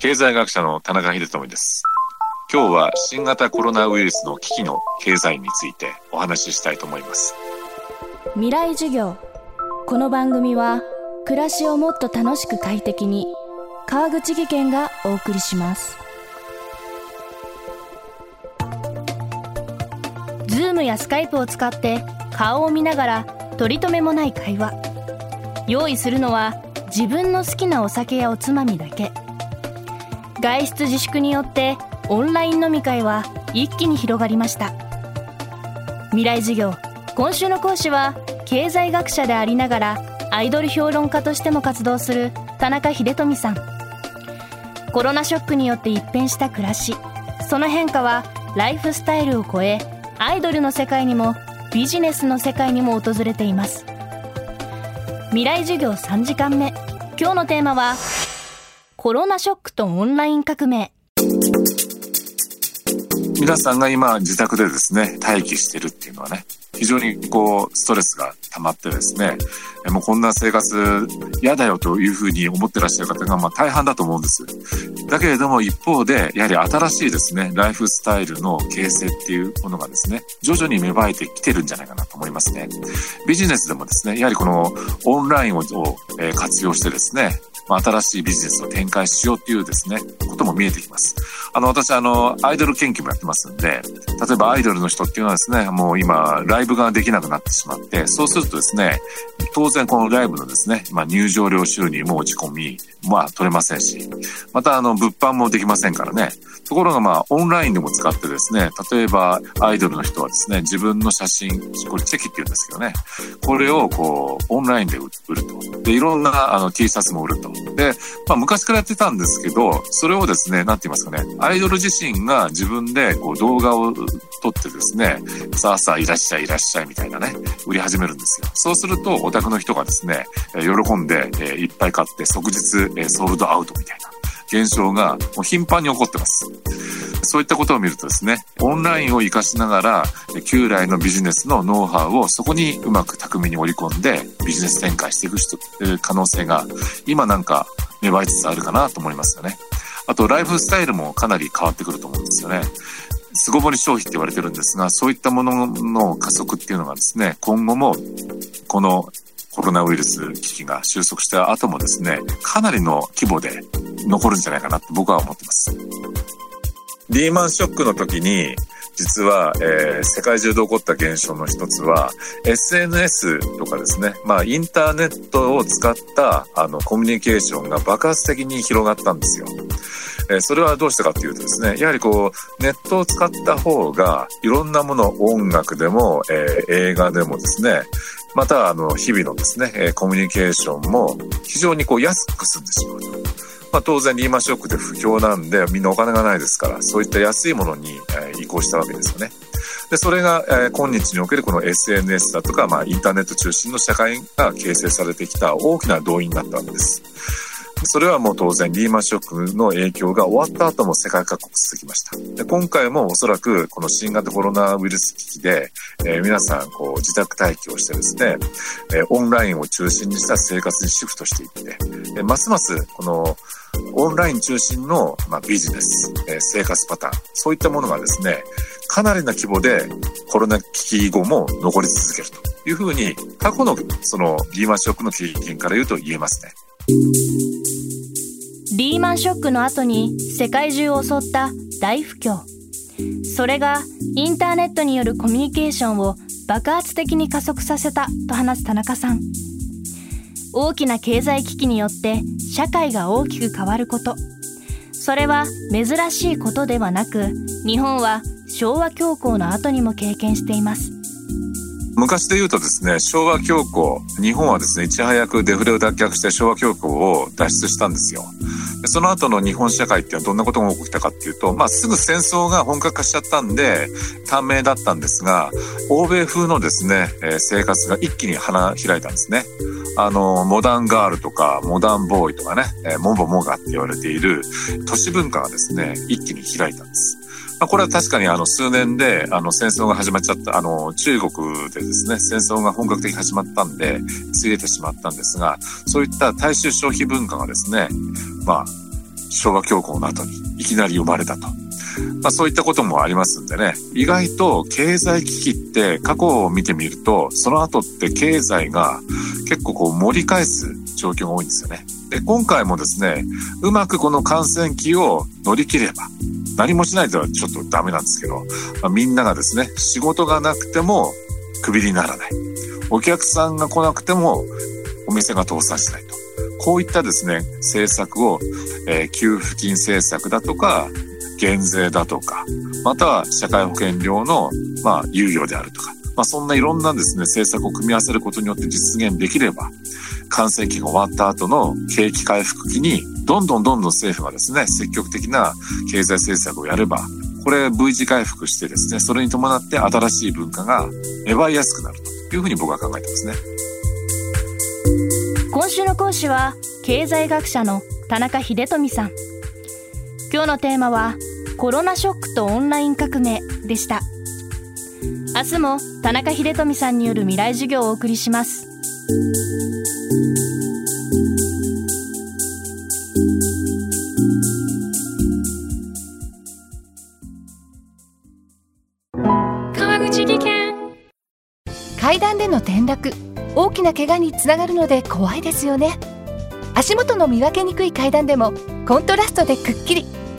経済学者の田中秀智です。今日は新型コロナウイルスの危機の経済についてお話ししたいと思います。未来授業。この番組は暮らしをもっと楽しく快適に川口義賢がお送りします。ズームやスカイプを使って顔を見ながら取り留めもない会話。用意するのは自分の好きなお酒やおつまみだけ。外出自粛によってオンライン飲み会は一気に広がりました。未来授業今週の講師は経済学者でありながらアイドル評論家としても活動する田中秀富さん。コロナショックによって一変した暮らし。その変化はライフスタイルを超えアイドルの世界にもビジネスの世界にも訪れています。未来授業3時間目。今日のテーマはコロナショックとオンライン革命。皆さんが今自宅でですね、待機してるっていうのはね、非常にこう、ストレスが溜まってですね、もうこんな生活嫌だよというふうに思ってらっしゃる方がまあ大半だと思うんです。だけれども一方で、やはり新しいですね、ライフスタイルの形成っていうものがですね、徐々に芽生えてきてるんじゃないかなと思いますね。ビジネスでもですね、やはりこのオンラインを活用してですね、新しいビジネスを展開しようっていうですね、ことも見えてきます。あの、私、あの、アイドル研究もやってますんで、例えばアイドルの人っていうのはですね、もう今、ライブができなくなってしまって、そうするとですね、当然このライブのですね、まあ、入場料収入も落ち込み、まあ、取れませんし、また、あの、物販もできませんからね。ところが、まあ、オンラインでも使ってですね、例えば、アイドルの人はですね、自分の写真、これチェキって言うんですけどね、これを、こう、オンラインで売ると。で、いろんな、あの、T シャツも売ると。で、まあ、昔からやってたんですけど、それをですね、なんて言いますかね、アイドル自身が自分で、こう、動画を撮ってですね、さあさあいらっしゃいいらっしゃいみたいなね、売り始めるんですよ。そうすると、お宅の人がですね、喜んで、いっぱい買って即日、ソールドアウトみたいな現象がもう頻繁に起こってます。そういったことを見るとですね、オンラインを活かしながら、旧来のビジネスのノウハウをそこにうまく巧みに織り込んでビジネス展開していく可能性が今なんか芽生えつつあるかなと思いますよね。あと、ライフスタイルもかなり変わってくると思うんですよね。巣ごもり消費って言われてるんですが、そういったものの加速っていうのがですね、今後もこのコロナウイルス危機が収束した後もですね、かなりの規模で残るんじゃないかなって僕は思ってます。リーマンショックの時に、実は、えー、世界中で起こった現象の一つは SNS とかですね、まあ、インターネットを使ったあのコミュニケーションが爆発的に広がったんですよ。え、それはどうしてかっていうとですね、やはりこう、ネットを使った方が、いろんなもの、音楽でも、えー、映画でもですね、また、あの、日々のですね、コミュニケーションも非常にこう安く済んでしまうと。まあ、当然リーマンショックで不況なんでみんなお金がないですからそういった安いものに、え移行したわけですよね。でそれが、えー、今日におけるこの SNS だとか、まあ、インターネット中心の社会が形成されてきた大きな動員だったわけです。それはもう当然リーマンショックの影響が終わった後も世界各国続きました。で今回もおそらくこの新型コロナウイルス危機で、えー、皆さんこう自宅待機をしてですね、えー、オンラインを中心にした生活にシフトしていって、ますますこのオンライン中心の、まあ、ビジネス、えー、生活パターン、そういったものがですね、かなりな規模でコロナ危機後も残り続けるというふうに、過去のそのリーマンショックの経験から言うと言えますね。リーマンショックの後に世界中を襲った大不況。それがインターネットによるコミュニケーションを爆発的に加速させたと話す田中さん。大きな経済危機によって社会が大きく変わること。それは珍しいことではなく、日本は昭和恐慌の後にも経験しています。昔で言うとですね、昭和恐慌、日本はですね、いち早くデフレを脱却して昭和恐慌を脱出したんですよ。その後の日本社会っていうのはどんなことが起きたかっていうと、まあすぐ戦争が本格化しちゃったんで、短命だったんですが、欧米風のですね、生活が一気に花開いたんですね。あの、モダンガールとか、モダンボーイとかね、えー、モボモガって言われている都市文化がですね、一気に開いたんです。まあ、これは確かにあの数年であの戦争が始まっちゃった、あの中国でですね、戦争が本格的に始まったんで、ついてしまったんですが、そういった大衆消費文化がですね、まあ、昭和恐慌の後にいきなり生まれたと。まあそういったこともありますんでね、意外と経済危機って過去を見てみると、その後って経済が結構こう盛り返す状況が多いんですよね。で、今回もですね、うまくこの感染期を乗り切れば、何もしないとはちょっとダメなんですけど、まあ、みんながですね、仕事がなくてもクビにならない。お客さんが来なくてもお店が倒産しないと。こういったですね、政策を、えー、給付金政策だとか、減税だとか、または社会保険料の、まあ、猶予であるとか、まあ、そんないろんなですね、政策を組み合わせることによって実現できれば、感染期が終わった後の景気回復期に、どんどんどんどん政府がですね、積極的な経済政策をやれば、これ V 字回復してですね、それに伴って新しい文化が芽生えやすくなるというふうに僕は考えてますね。今週の講師は、経済学者の田中秀富さん。今日のテーマは、コロナショックとオンライン革命でした。明日も田中秀富さんによる未来授業をお送りします。川口技研階段での転落大きな怪我につながるので怖いですよね足元の見分けにくい階段でもコントラストでくっきり